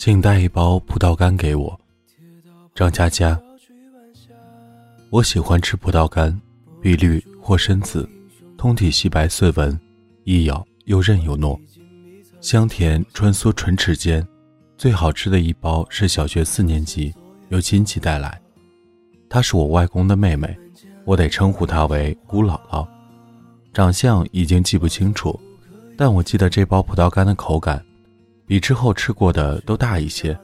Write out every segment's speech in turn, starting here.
请带一包葡萄干给我，张佳佳。我喜欢吃葡萄干，碧绿或深紫，通体细白碎纹，一咬又韧又糯，香甜穿梭唇齿间。最好吃的一包是小学四年级由亲戚带来，她是我外公的妹妹，我得称呼她为姑姥姥。长相已经记不清楚，但我记得这包葡萄干的口感。比之后吃过的都大一些，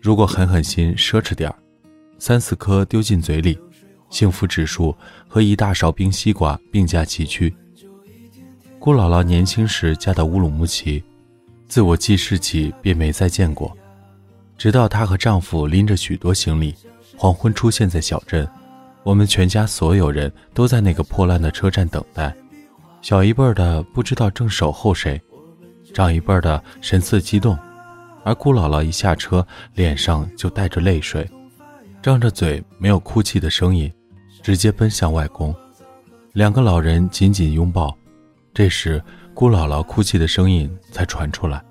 如果狠狠心奢侈点，三四颗丢进嘴里，幸福指数和一大勺冰西瓜并驾齐驱。姑姥姥年轻时嫁到乌鲁木齐，自我记事起便没再见过，直到她和丈夫拎着许多行李，黄昏出现在小镇，我们全家所有人都在那个破烂的车站等待，小一辈的不知道正守候谁。长一辈的神色激动，而姑姥姥一下车，脸上就带着泪水，张着嘴没有哭泣的声音，直接奔向外公。两个老人紧紧拥抱，这时姑姥姥哭泣的声音才传出来。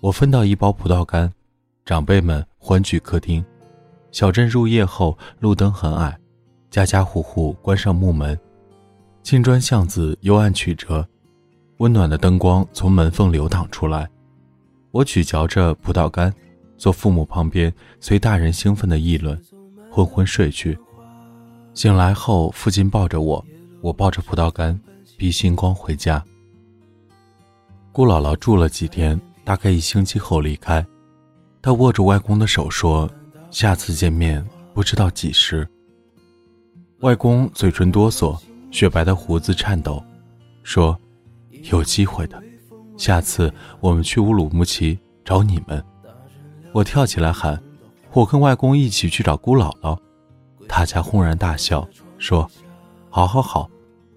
我分到一包葡萄干，长辈们欢聚客厅。小镇入夜后，路灯很矮，家家户户关上木门，青砖巷子幽暗曲折。温暖的灯光从门缝流淌出来，我咀嚼着葡萄干，坐父母旁边，随大人兴奋的议论，昏昏睡去。醒来后，父亲抱着我，我抱着葡萄干，逼星光回家。姑姥姥住了几天，大概一星期后离开。她握着外公的手说：“下次见面不知道几时。”外公嘴唇哆嗦，雪白的胡子颤抖，说。有机会的，下次我们去乌鲁木齐找你们。我跳起来喊：“我跟外公一起去找姑姥姥。”大家轰然大笑，说：“好好好，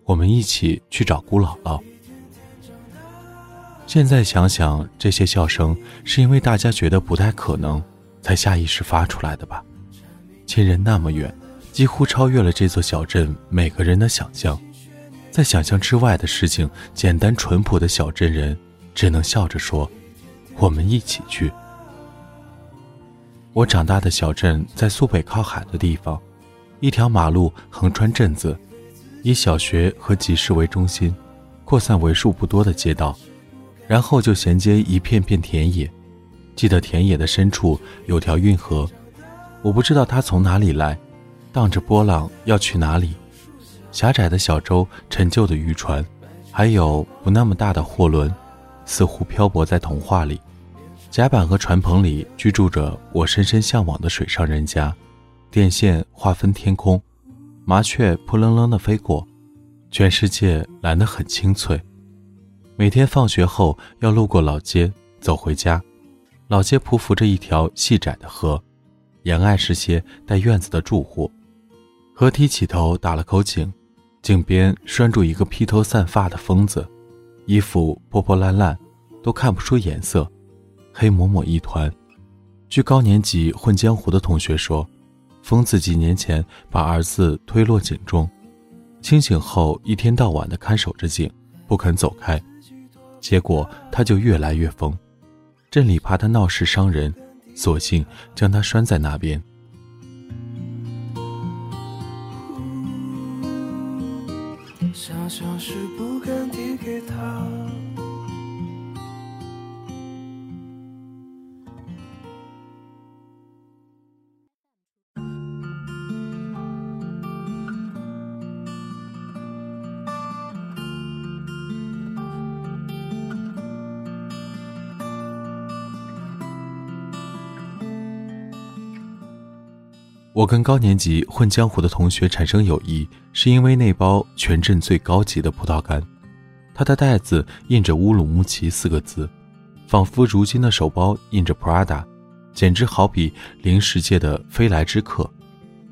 我们一起去找姑姥姥。”现在想想，这些笑声是因为大家觉得不太可能，才下意识发出来的吧？亲人那么远，几乎超越了这座小镇每个人的想象。在想象之外的事情，简单淳朴的小镇人只能笑着说：“我们一起去。”我长大的小镇在苏北靠海的地方，一条马路横穿镇子，以小学和集市为中心，扩散为数不多的街道，然后就衔接一片片田野。记得田野的深处有条运河，我不知道它从哪里来，荡着波浪要去哪里。狭窄的小舟、陈旧的渔船，还有不那么大的货轮，似乎漂泊在童话里。甲板和船棚里居住着我深深向往的水上人家。电线划分天空，麻雀扑棱棱地飞过，全世界蓝得很清脆。每天放学后要路过老街走回家，老街匍匐着一条细窄的河，沿岸是些带院子的住户。河堤起头打了口井。井边拴住一个披头散发的疯子，衣服破破烂烂，都看不出颜色，黑抹抹一团。据高年级混江湖的同学说，疯子几年前把儿子推落井中，清醒后一天到晚的看守着井，不肯走开，结果他就越来越疯。镇里怕他闹事伤人，索性将他拴在那边。小小我跟高年级混江湖的同学产生友谊，是因为那包全镇最高级的葡萄干。它的袋子印着“乌鲁木齐”四个字，仿佛如今的手包印着 Prada，简直好比零食界的飞来之客。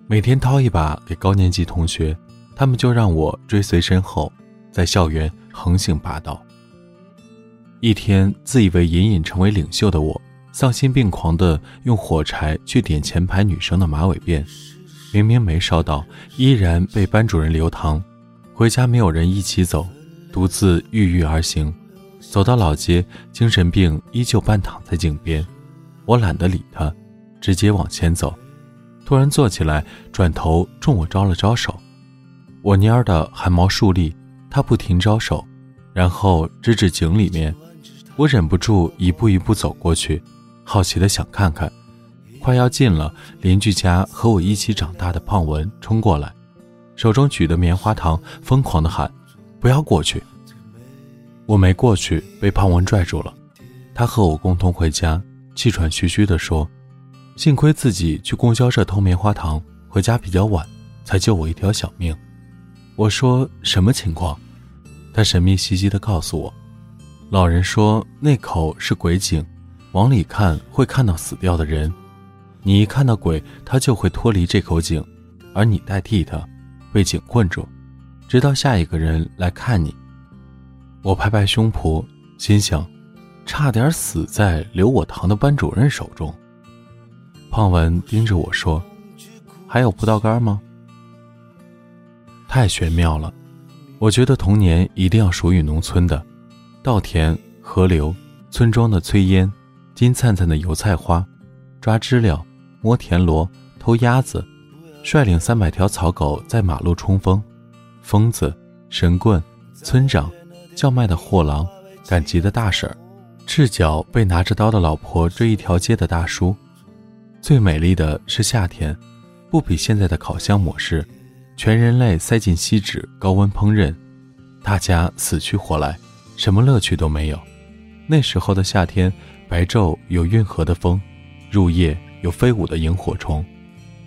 每天掏一把给高年级同学，他们就让我追随身后，在校园横行霸道。一天，自以为隐隐成为领袖的我。丧心病狂地用火柴去点前排女生的马尾辫，明明没烧到，依然被班主任留堂。回家没有人一起走，独自郁郁而行。走到老街，精神病依旧半躺在井边。我懒得理他，直接往前走。突然坐起来，转头冲我招了招手。我蔫儿的汗毛竖立，他不停招手，然后指指井里面。我忍不住一步一步走过去，好奇的想看看。快要进了，邻居家和我一起长大的胖文冲过来，手中举的棉花糖，疯狂的喊：“不要过去！”我没过去，被胖文拽住了。他和我共同回家，气喘吁吁地说：“幸亏自己去供销社偷棉花糖，回家比较晚，才救我一条小命。”我说：“什么情况？”他神秘兮兮地告诉我：“老人说那口是鬼井，往里看会看到死掉的人。你一看到鬼，他就会脱离这口井，而你代替他，被井困住，直到下一个人来看你。”我拍拍胸脯，心想，差点死在留我堂的班主任手中。胖文盯着我说：“还有葡萄干吗？”太玄妙了，我觉得童年一定要属于农村的，稻田、河流、村庄的炊烟、金灿灿的油菜花、抓知了、摸田螺、偷鸭子、率领三百条草狗在马路冲锋、疯子、神棍、村长。叫卖的货郎，赶集的大婶儿，赤脚被拿着刀的老婆追一条街的大叔，最美丽的是夏天，不比现在的烤箱模式，全人类塞进锡纸高温烹饪，大家死去活来，什么乐趣都没有。那时候的夏天，白昼有运河的风，入夜有飞舞的萤火虫，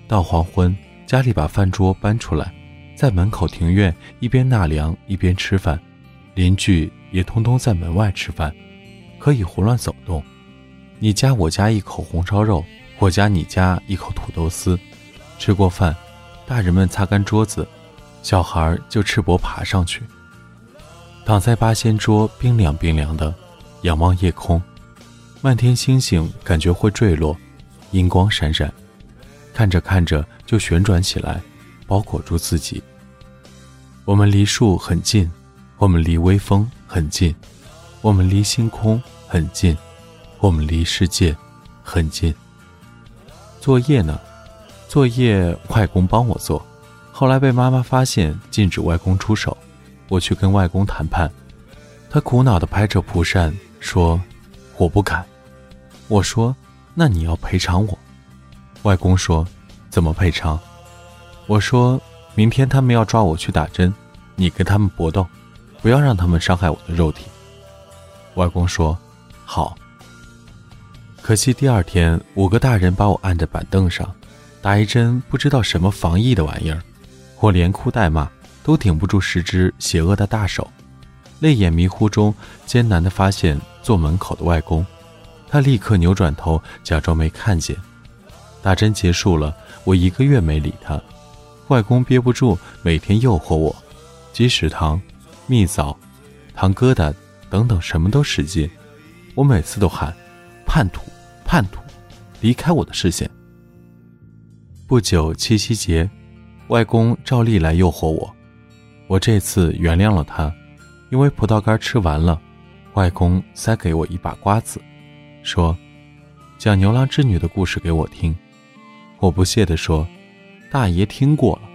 到黄昏，家里把饭桌搬出来，在门口庭院一边纳凉一边吃饭。邻居也通通在门外吃饭，可以胡乱走动。你夹我家一口红烧肉，我夹你家一口土豆丝。吃过饭，大人们擦干桌子，小孩就赤膊爬上去，躺在八仙桌，冰凉冰凉的，仰望夜空，漫天星星感觉会坠落，银光闪闪，看着看着就旋转起来，包裹住自己。我们离树很近。我们离微风很近，我们离星空很近，我们离世界很近。作业呢？作业外公帮我做，后来被妈妈发现，禁止外公出手。我去跟外公谈判，他苦恼地拍着蒲扇说：“我不敢。”我说：“那你要赔偿我。”外公说：“怎么赔偿？”我说：“明天他们要抓我去打针，你跟他们搏斗。”不要让他们伤害我的肉体。外公说：“好。”可惜第二天，五个大人把我按在板凳上，打一针不知道什么防疫的玩意儿，我连哭带骂，都顶不住十只邪恶的大手。泪眼迷糊中，艰难地发现坐门口的外公，他立刻扭转头，假装没看见。打针结束了，我一个月没理他。外公憋不住，每天诱惑我，鸡食糖。蜜枣、糖疙瘩等等，什么都使劲。我每次都喊：“叛徒，叛徒，离开我的视线。”不久七夕节，外公照例来诱惑我。我这次原谅了他，因为葡萄干吃完了，外公塞给我一把瓜子，说：“讲牛郎织女的故事给我听。”我不屑地说：“大爷听过了。”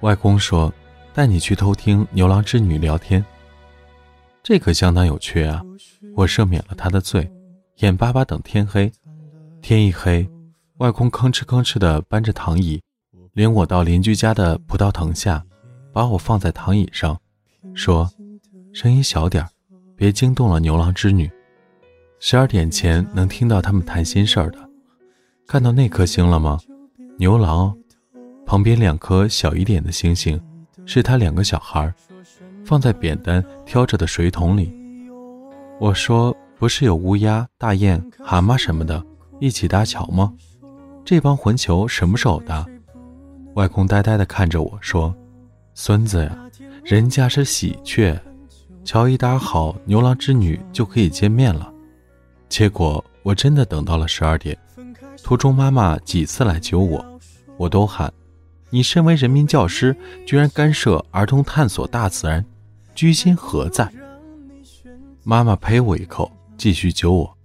外公说：“带你去偷听牛郎织女聊天，这可相当有趣啊！”我赦免了他的罪，眼巴巴等天黑。天一黑，外公吭哧吭哧地搬着躺椅，领我到邻居家的葡萄藤下，把我放在躺椅上，说：“声音小点别惊动了牛郎织女。”十二点前能听到他们谈心事儿的。看到那颗星了吗？牛郎，旁边两颗小一点的星星，是他两个小孩放在扁担挑着的水桶里。我说，不是有乌鸦、大雁、蛤蟆什么的一起搭桥吗？这帮混球什么时候搭？外公呆呆地看着我说：“孙子呀，人家是喜鹊，桥一搭好，牛郎织女就可以见面了。”结果我真的等到了十二点。途中，妈妈几次来揪我，我都喊：“你身为人民教师，居然干涉儿童探索大自然，居心何在？”妈妈呸我一口，继续揪我。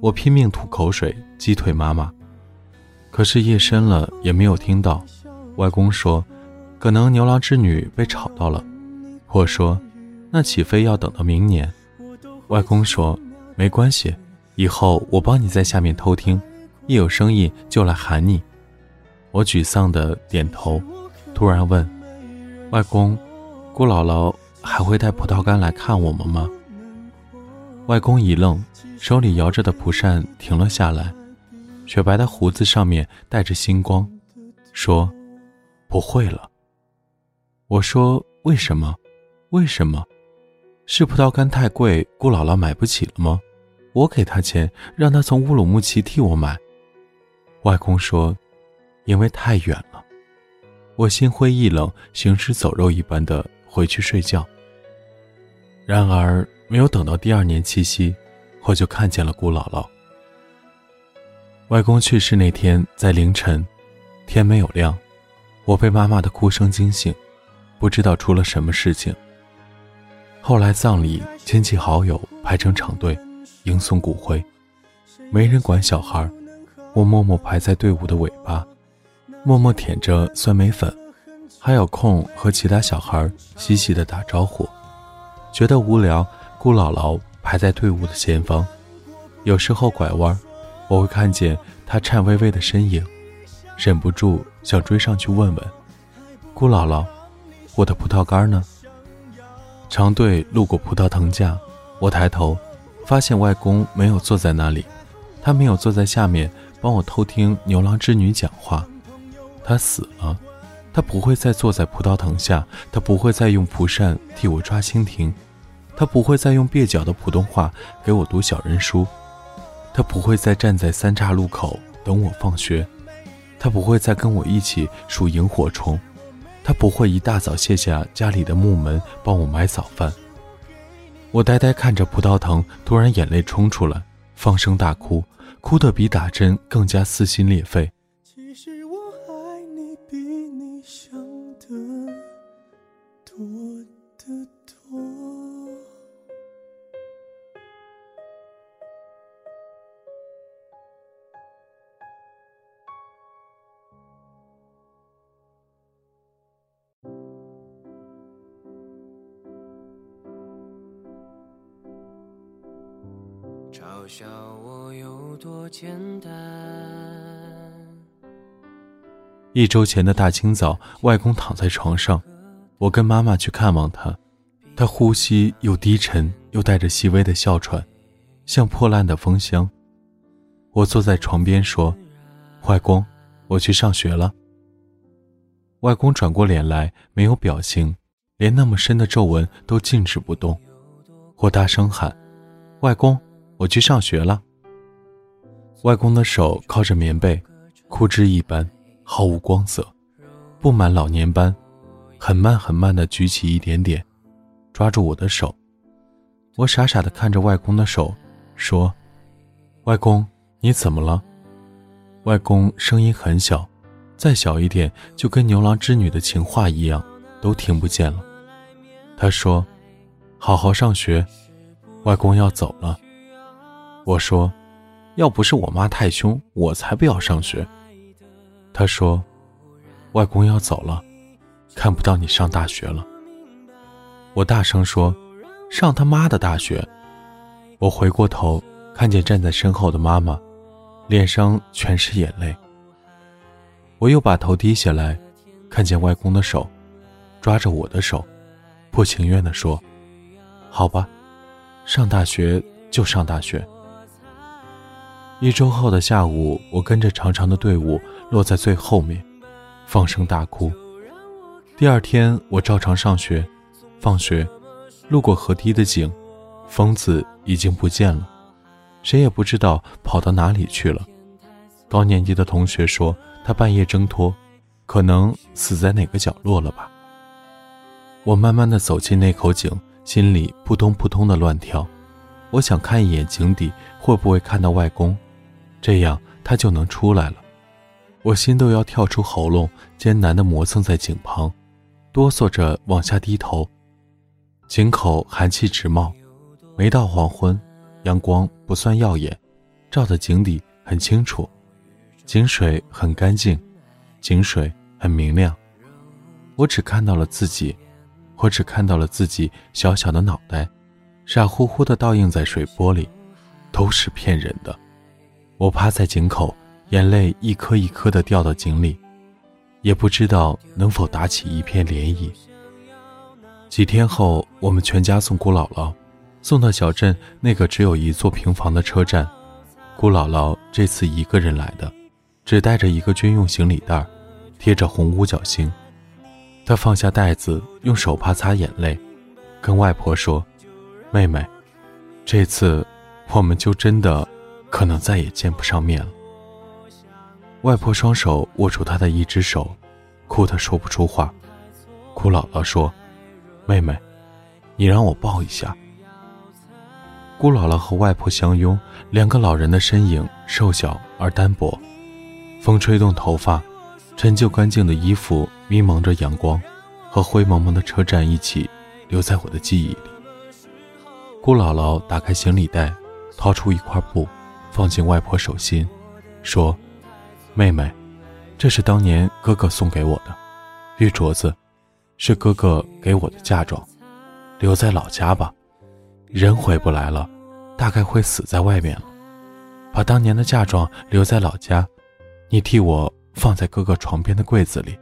我拼命吐口水，击退妈妈。可是夜深了，也没有听到。外公说：“可能牛郎织女被吵到了。”我说：“那起飞要等到明年。”外公说：“没关系，以后我帮你在下面偷听。”一有生意就来喊你，我沮丧的点头，突然问：“外公，姑姥姥还会带葡萄干来看我们吗？”外公一愣，手里摇着的蒲扇停了下来，雪白的胡子上面带着星光，说：“不会了。”我说：“为什么？为什么？是葡萄干太贵，姑姥姥买不起了吗？我给她钱，让她从乌鲁木齐替我买。”外公说：“因为太远了。”我心灰意冷，行尸走肉一般的回去睡觉。然而，没有等到第二年七夕，我就看见了姑姥姥。外公去世那天，在凌晨，天没有亮，我被妈妈的哭声惊醒，不知道出了什么事情。后来葬礼，亲戚好友排成长队，迎送骨灰，没人管小孩。我默默排在队伍的尾巴，默默舔着酸梅粉，还有空和其他小孩嘻嘻的打招呼。觉得无聊，姑姥姥排在队伍的前方。有时候拐弯，我会看见她颤巍巍的身影，忍不住想追上去问问：“姑姥姥，我的葡萄干呢？”长队路过葡萄藤架，我抬头，发现外公没有坐在那里，他没有坐在下面。帮我偷听牛郎织女讲话，他死了，他不会再坐在葡萄藤下，他不会再用蒲扇替我抓蜻蜓，他不会再用蹩脚的普通话给我读小人书，他不会再站在三岔路口等我放学，他不会再跟我一起数萤火虫，他不会一大早卸下家里的木门帮我买早饭。我呆呆看着葡萄藤，突然眼泪冲出来，放声大哭。哭得比打针更加撕心裂肺。我爱你比你想的多得多。一周前的大清早，外公躺在床上，我跟妈妈去看望他。他呼吸又低沉，又带着细微的哮喘，像破烂的风箱。我坐在床边说：“外公，我去上学了。”外公转过脸来，没有表情，连那么深的皱纹都静止不动。我大声喊：“外公！”我去上学了。外公的手靠着棉被，枯枝一般，毫无光泽，布满老年斑，很慢很慢地举起一点点，抓住我的手。我傻傻地看着外公的手，说：“外公，你怎么了？”外公声音很小，再小一点就跟牛郎织女的情话一样，都听不见了。他说：“好好上学，外公要走了。”我说：“要不是我妈太凶，我才不要上学。”他说：“外公要走了，看不到你上大学了。”我大声说：“上他妈的大学！”我回过头，看见站在身后的妈妈，脸上全是眼泪。我又把头低下来，看见外公的手，抓着我的手，不情愿地说：“好吧，上大学就上大学。”一周后的下午，我跟着长长的队伍落在最后面，放声大哭。第二天，我照常上学，放学，路过河堤的井，疯子已经不见了，谁也不知道跑到哪里去了。高年级的同学说他半夜挣脱，可能死在哪个角落了吧。我慢慢的走进那口井，心里扑通扑通的乱跳。我想看一眼井底，会不会看到外公？这样他就能出来了。我心都要跳出喉咙，艰难地磨蹭在井旁，哆嗦着往下低头。井口寒气直冒，没到黄昏，阳光不算耀眼，照的井底很清楚，井水很干净，井水很明亮。我只看到了自己，我只看到了自己小小的脑袋。傻乎乎的倒映在水波里，都是骗人的。我趴在井口，眼泪一颗一颗的掉到井里，也不知道能否打起一片涟漪。几天后，我们全家送姑姥姥，送到小镇那个只有一座平房的车站。姑姥姥这次一个人来的，只带着一个军用行李袋，贴着红五角星。她放下袋子，用手帕擦眼泪，跟外婆说。妹妹，这次我们就真的可能再也见不上面了。外婆双手握住她的一只手，哭得说不出话。哭姥姥说：“妹妹，你让我抱一下。”姑姥姥和外婆相拥，两个老人的身影瘦小而单薄，风吹动头发，陈旧干净的衣服迷蒙着阳光，和灰蒙蒙的车站一起留在我的记忆里。姑姥姥打开行李袋，掏出一块布，放进外婆手心，说：“妹妹，这是当年哥哥送给我的玉镯子，是哥哥给我的嫁妆，留在老家吧。人回不来了，大概会死在外面了。把当年的嫁妆留在老家，你替我放在哥哥床边的柜子里。”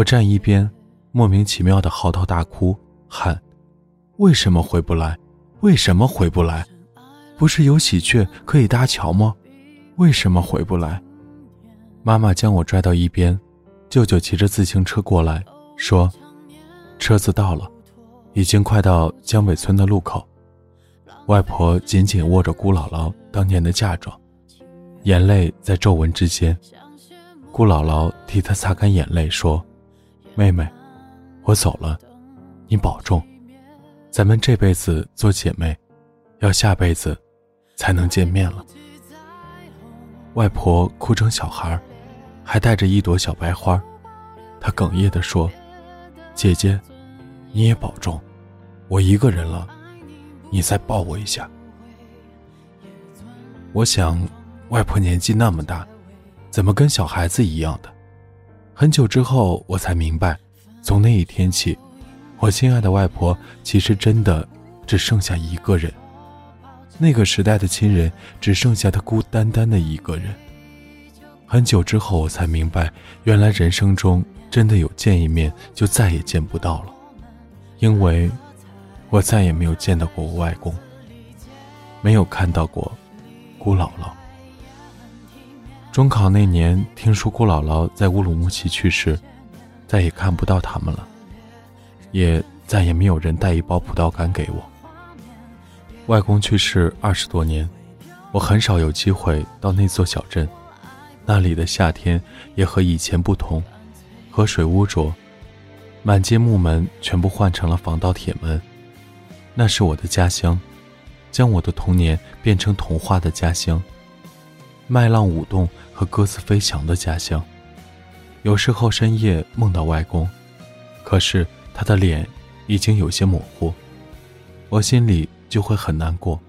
我站一边，莫名其妙的嚎啕大哭，喊：“为什么回不来？为什么回不来？不是有喜鹊可以搭桥吗？为什么回不来？”妈妈将我拽到一边，舅舅骑着自行车过来，说：“车子到了，已经快到江北村的路口。”外婆紧紧握着姑姥姥当年的嫁妆。眼泪在皱纹之间，姑姥姥替她擦干眼泪，说：“妹妹，我走了，你保重。咱们这辈子做姐妹，要下辈子才能见面了。”外婆哭成小孩，还带着一朵小白花，她哽咽地说：“姐姐，你也保重，我一个人了，你再抱我一下。”我想。外婆年纪那么大，怎么跟小孩子一样的？很久之后，我才明白，从那一天起，我心爱的外婆其实真的只剩下一个人。那个时代的亲人，只剩下她孤单单的一个人。很久之后，我才明白，原来人生中真的有见一面就再也见不到了，因为，我再也没有见到过我外公，没有看到过姑姥姥。中考那年，听说姑姥姥在乌鲁木齐去世，再也看不到他们了，也再也没有人带一包葡萄干给我。外公去世二十多年，我很少有机会到那座小镇，那里的夏天也和以前不同，河水污浊，满街木门全部换成了防盗铁门。那是我的家乡，将我的童年变成童话的家乡。麦浪舞动和鸽子飞翔的家乡，有时候深夜梦到外公，可是他的脸已经有些模糊，我心里就会很难过。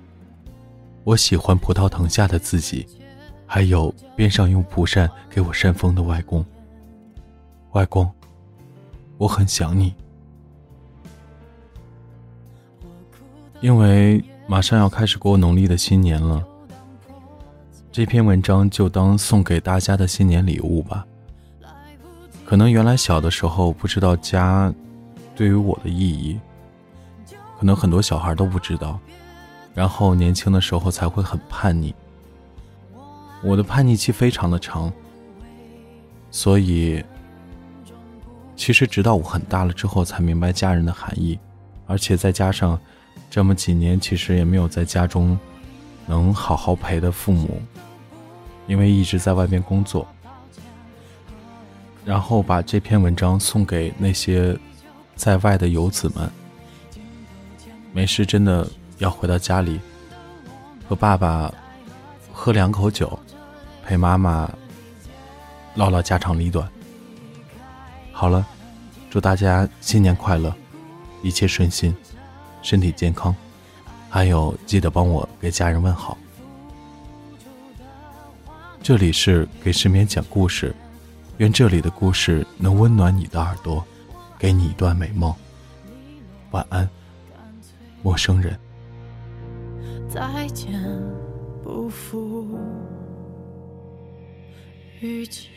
我喜欢葡萄藤下的自己，还有边上用蒲扇给我扇风的外公。外公，我很想你。因为马上要开始过农历的新年了，这篇文章就当送给大家的新年礼物吧。可能原来小的时候不知道家对于我的意义，可能很多小孩都不知道。然后年轻的时候才会很叛逆，我的叛逆期非常的长，所以其实直到我很大了之后才明白家人的含义，而且再加上这么几年其实也没有在家中能好好陪的父母，因为一直在外边工作，然后把这篇文章送给那些在外的游子们，没事真的。要回到家里，和爸爸喝两口酒，陪妈妈唠唠家长里短。好了，祝大家新年快乐，一切顺心，身体健康，还有记得帮我给家人问好。这里是给失眠讲故事，愿这里的故事能温暖你的耳朵，给你一段美梦。晚安，陌生人。再见，不负遇见。